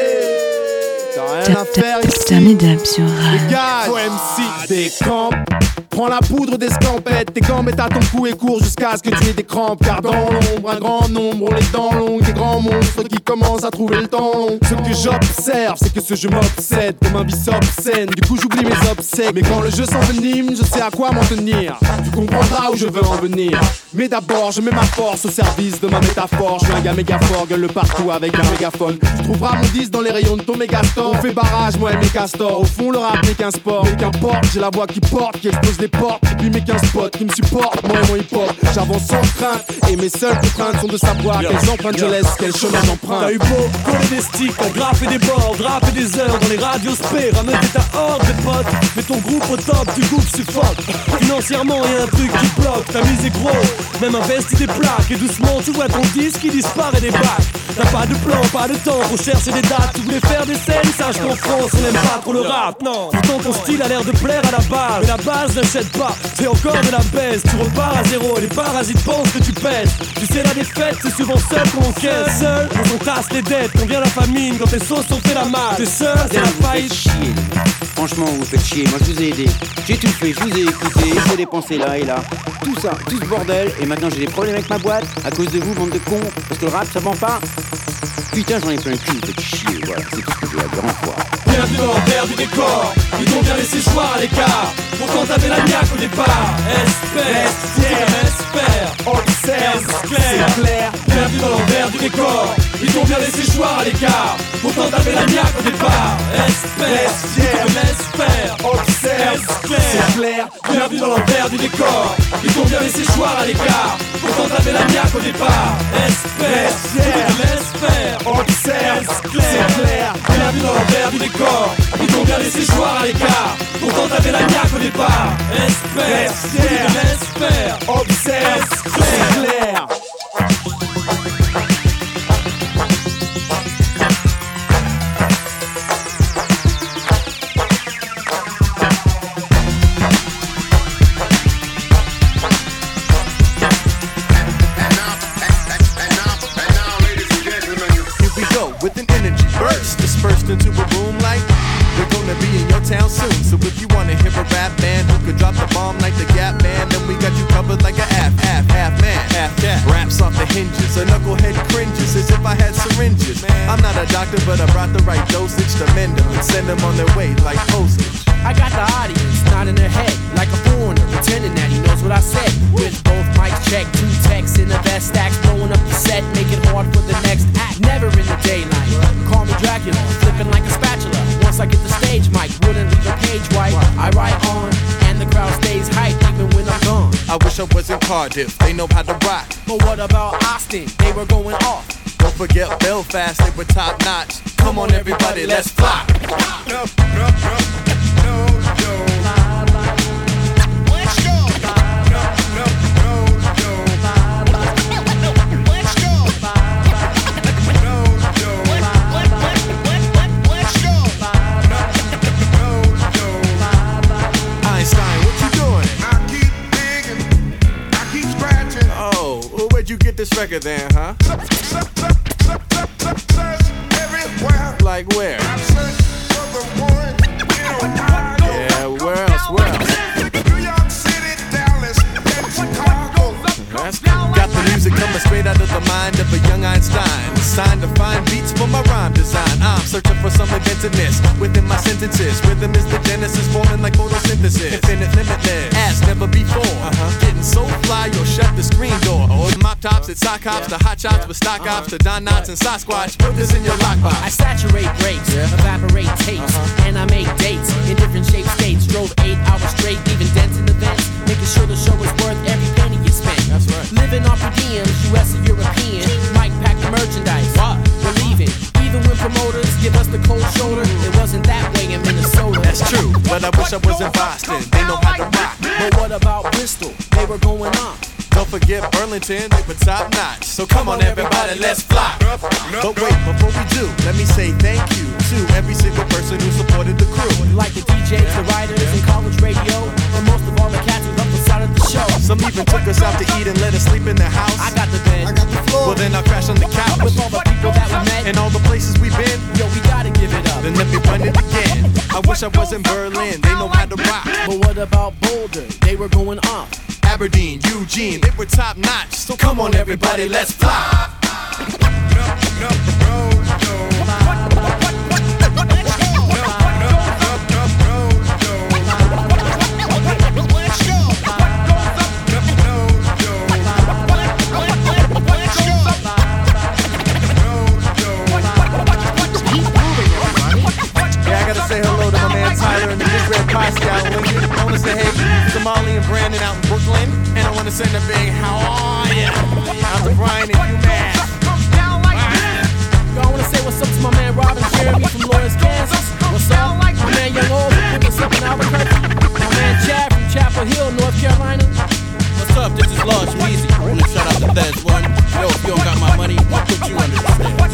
T'as rien à faire ici.
Sur
Les gars, MC des crampes. Prends la poudre des scampettes, tes gambettes à ton cou et cours jusqu'à ce que tu aies des crampes. Car dans l'ombre, un grand nombre les dents longues, des grands monstres qui commencent à trouver le temps long. Ce que j'observe, c'est que ce jeu m'obsède comme un vice obscène. Du coup, j'oublie mes obsèques. Mais quand le jeu s'envenime, je sais à quoi m'en tenir. Tu comprendras où je veux en venir. Mais d'abord, je mets ma force au service de ma métaphore. Je suis un gars méga fort, gueule partout avec un mégaphone. Tu trouveras mon disque dans les rayons de ton méga store. On fait barrage, moi et mes castors. Au fond, le rap n'est qu'un sport. Mais qu'importe, j'ai la voix qui porte, qui explose les portes. Et puis mes 15 potes qui me supportent, moi et mon hip hop. J'avance sans crainte. Et mes seules contraintes sont de savoir
Yeah.
quelles empreintes je laisse, quel chemin j'emprunte.
T'as eu beau coller des sticks, t'as graffé des bords, drapé des heures dans les radios spé, ramener ta horde de potes, mais ton groupe au top, du groupe suffoque. Financièrement, y'a un truc qui bloque, ta mise est gros, même investi des plaques, et doucement tu vois ton disque qui disparaît des bacs. T'as pas de plan, pas de temps pour chercher des dates, tu voulais faire des scènes, sache qu'en France on n'aime pas trop le rap, non. Pourtant ton style a l'air de plaire à la base, mais la base pas, c'est encore de la baisse, tu repars à zéro, les parasites pensent que tu pèses. Tu sais la défaite, c'est souvent seul qu'on encaisse, seul, on s'entasse les dettes, quand vient la famine, quand tes sauces ont fait la malle, t'es seul, c'est la faillite.
chier. Franchement, vous faites chier. Moi, je vous ai aidé. J'ai tout fait, je vous ai écouté, j'ai dépensé là et là. Tout ça, tout ce bordel. Et
maintenant j'ai des problèmes avec ma boîte à cause de vous, bande de cons, parce que le rap ça vend pas. Putain, j'en ai plein le cul, vous faites chier, voilà, c'est tout ce que j'ai à dire en.
Bienvenue l'envers du décor Ils t'ont bien laissé choir à l'écart Pourtant t'avais la niaque au départ Espère, espère, observe, c'est clair. Bienvenue dans l'envers du décor. Ils t'ont bien laissé choir à l'écart. Pourtant t'avais la niaque au départ. Espère, espère, observe, c'est clair. Bienvenue dans l'envers du décor. Ils t'ont bien laissé choir à l'écart. Pourtant t'avais la niaque au départ. Espère, espère, observe, c'est clair. Bienvenue dans l'envers du décor. Ils t'ont bien laissé choir à l'écart. Pourtant t'avais la niaque au départ Espère, espère, observe, c'est clair
bomb like the Gap Band, then we got you covered like a half, half, half man, half cat. Raps off the hinges, a knucklehead cringes as if I had syringes. I'm not a doctor, but I brought the right dosage to mend them and send them on their way like postage.
I got the audience nodding their head like a foreigner, pretending that he knows what I said. With both mics checked, two texts in the best stacks, blowing up the set, make it hard for the next act. Never in the daylight. Call me Dracula, gone.
I wish I was in Cardiff, they know how to rock.
But what about Austin? They were going off.
Don't forget Belfast, they were top notch. Come on, everybody, let's fly. Einstein, this record then, huh?
Everywhere.
Like where? Straight out of the mind of a young Einstein. Signed to find beats for my rhyme design. I'm searching for some inventiveness within my sentences. Rhythm is the genesis, forming like photosynthesis. Infinite, limitless, as never before. Uh-huh. Getting so fly, you'll shut the screen door. Or the mop tops at sock hops, the hot chops with stock ops, the Don Knotts and Sasquatch. Put this in your lockbox.
I saturate grapes, evaporate tapes, and I make dates in different shapes, states. Drove eight hours straight, leaving dents in the vents, making sure the show is worth Living off per diems, US and European. Mike packed the merchandise.
What?
We're leaving. Even when promoters give us the cold shoulder, it wasn't that way in Minnesota.
That's true, but I wish I was in Boston. They know how to rock.
But what about Bristol? They were going on.
Don't forget Burlington, they were top notch. So come on, everybody, let's fly. But wait, before we do, let me say thank you to every single person who supported the crew.
Like the DJs, the writers, and college radio. But most of all, the cats show.
Some even took us out to eat and let us sleep in their house.
I got the bed. I got the floor.
Well, then I'll crash on the couch.
With all the people that we met.
And all the places we've been.
Yo, we gotta give it up.
Then let me run it again. I wish I was in Berlin. They know how to rock.
But what about Boulder? They were going off.
Aberdeen, Eugene, they were top notch. So come on, everybody, let's fly. Yeah, I big red pie scout. I wanna say hey, Somali and Brandon out in Brooklyn. And I wanna send a big how are ya out to Brian and UMass.
Yo, I wanna say what's up to my man Robin Jeremy from Lawrence, Kansas. What's up? My man Young Old from Put Up in Albuquerque. My man Chad from Chapel Hill, North Carolina.
What's up? This is Large Weezy. I want to shout out to Fez One. Yo, if you don't got my money, I'll put you under the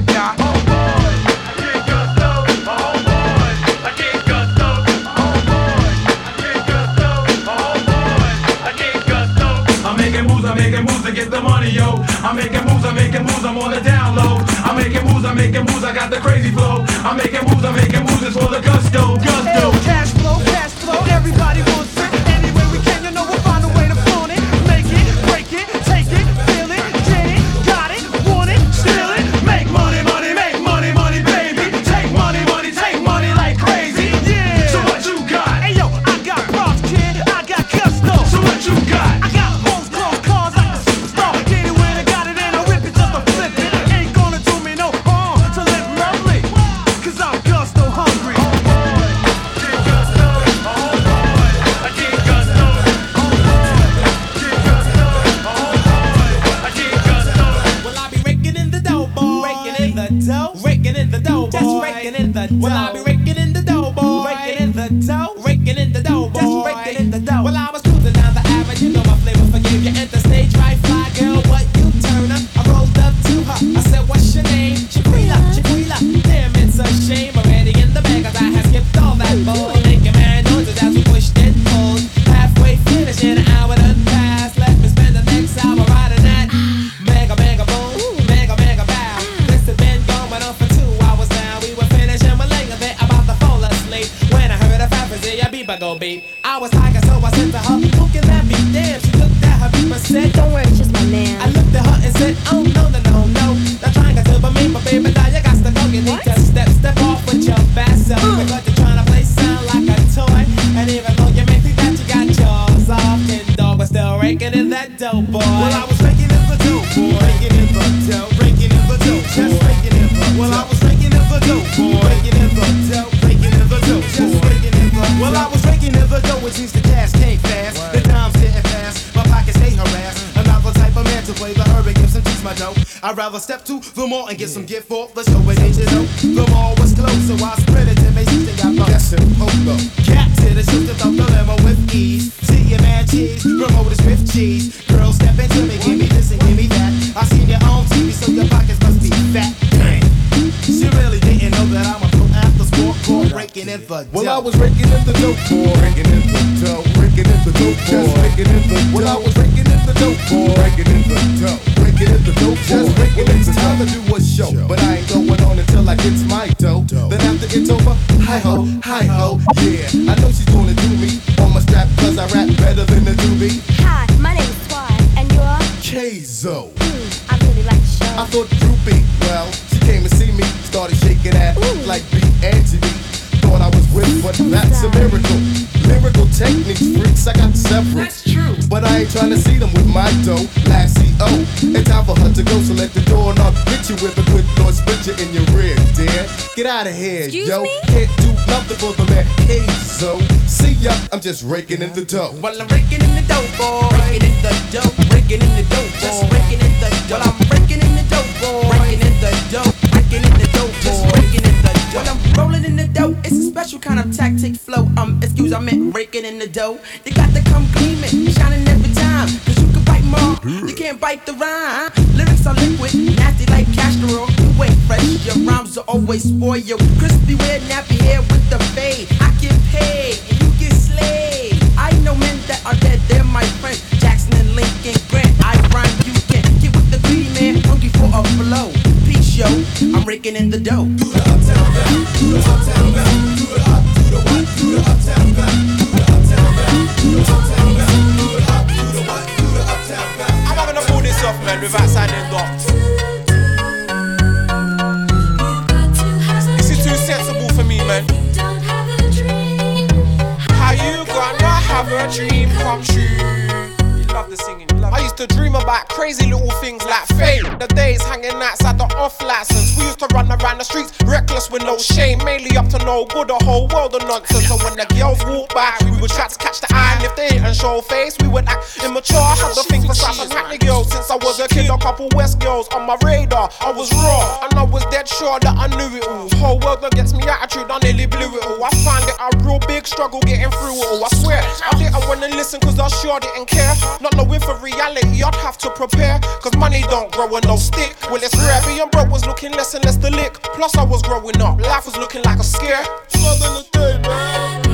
to
die. dough, boy.
Well, I
was raking in the dough, boy. Raking in the dough, raking in the dough, just raking in the. Well, I was raking in the dough, boy. Raking in the dough, raking in the dough, just raking in the. Well, I was raking in the dough, it seems the cash came fast. The times hitting fast, my pockets they harassed. the type of man to play the hurricane and teach my dough. I'd rather step to the mall and get some gift forth. Let's
Well, I was raking in the dope boy. raking in the dope, raking in the dope boy. out of here,
Excuse
yo.
Me?
Can't do nothing for the man Hazel. See ya, I'm just raking in the dough.
Well, I'm raking in the dough, boy. Raking in the dough, raking in the dough. Just raking in the dough. Well, I'm raking in the dough, boy. Raking in the dough, raking in the dough. Just raking in the dough. Well, I'm rolling in the dough. It's a special kind of tactic flow. Um, excuse, I meant raking in the dough. You got to come gleaming, shining every time. Cause you can bite more, you can't bite the rhyme. Lyrics are liquid right. Your rhymes are always spoiled. Crispy red nappy hair with the fade. I get paid and you get slayed. I know men that are dead, they're my friends. Jackson and Lincoln Grant. I rhyme, you can get with the greedy man, hungry for a flow, Peace, yo, I'm
raking in the dough.
Do the uptown band, do the uptown band, do the up, do the uptown band, do the uptown band, do the
uptown
do the uptown band.
I'm having to pull this off, man, without signing off.
A dream come true? Love the singing. love I used to dream about crazy little things like fame. The days hanging outside the off license. We used to run around the streets reckless with no shame. Mainly up to no good, the whole world of nonsense. So when the girls walk by, we would try to catch the eye. And if they didn't show face, we would act immature. I had to think for some hackney girls since I was a kid. A couple West girls on my radar. I was raw and I was dead sure that I knew it all. Whole world gets me attitude, I nearly blew it all. I find it real big struggle getting through it all. I swear, I didn't wanna listen cause I sure didn't care. Not knowing for reality, I'd have to prepare. Cause money don't grow on no stick. Well, it's rare. Being broke was looking less and less the lick. Plus, I was growing up. Life was looking like a scare. Another day, man.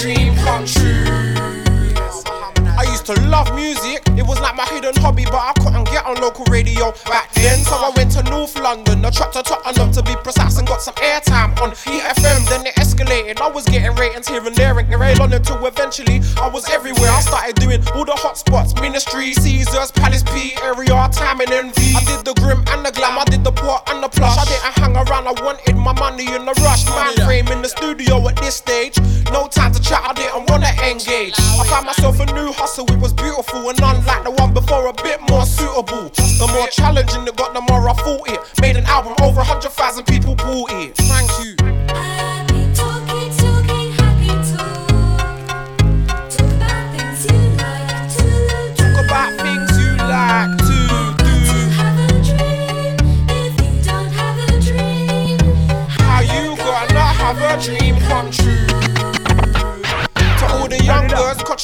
Dream come true? To love music, it was like my hidden hobby, but I couldn't get on local radio back then. So I went to North London, I trucked to Tottenham to be precise, and got some airtime on EFM. Then it escalated, I was getting ratings here and there, and rail on until eventually I was everywhere. I started doing all the hot spots Ministry, Caesars, Palace P, area, time and envy. I did the grim and the glam, I did the pot and the plush. I didn't hang around, I wanted my money in the rush. Man frame in the studio at this stage. No time to chat, I didn't wanna engage. I found myself a new hustle, it was beautiful and unlike the one before, a bit more suitable. The more challenging it got, the more I fought it. Made an album, over 100,000 people bought it. Thank you.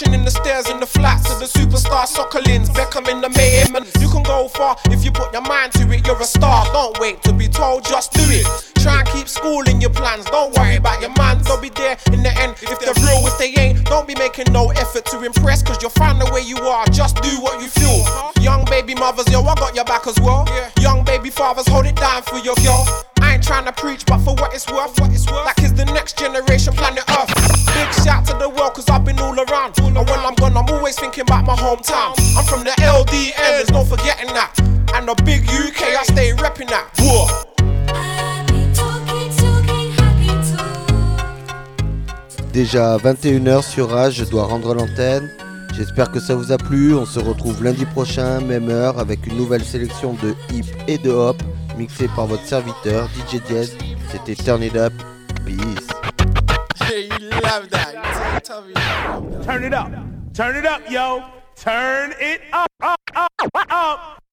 In the stairs in the flats, of the superstar Soccerlins, Beckham in the mayhem, and you can go far if you put your mind to it. You're a star. Don't wait to be told, just do it. Try and keep school in your plans. Don't worry about your man. They'll be there in the end. If they're real, if they ain't, don't be making no effort to impress. Cause you'll find the way you are. Just do what you feel. Young baby mothers, yo, I got your back as well. Young baby fathers, hold it down for your girl. I ain't trying to preach, but for what it's worth, what it's worth. Like is the next generation planet Earth. Big shout to the world, cause I've been all around.
Déjà 21h sur Rage, je dois rendre l'antenne. J'espère que ça vous a plu. On se retrouve lundi prochain, même heure, avec une nouvelle sélection de hip et de hop, mixée par votre serviteur DJ Diaz. C'était Turn It Up. Peace.
Love that. Tell me you love that.
Turn it up. Turn it up, yo. Turn it up. up, up, up.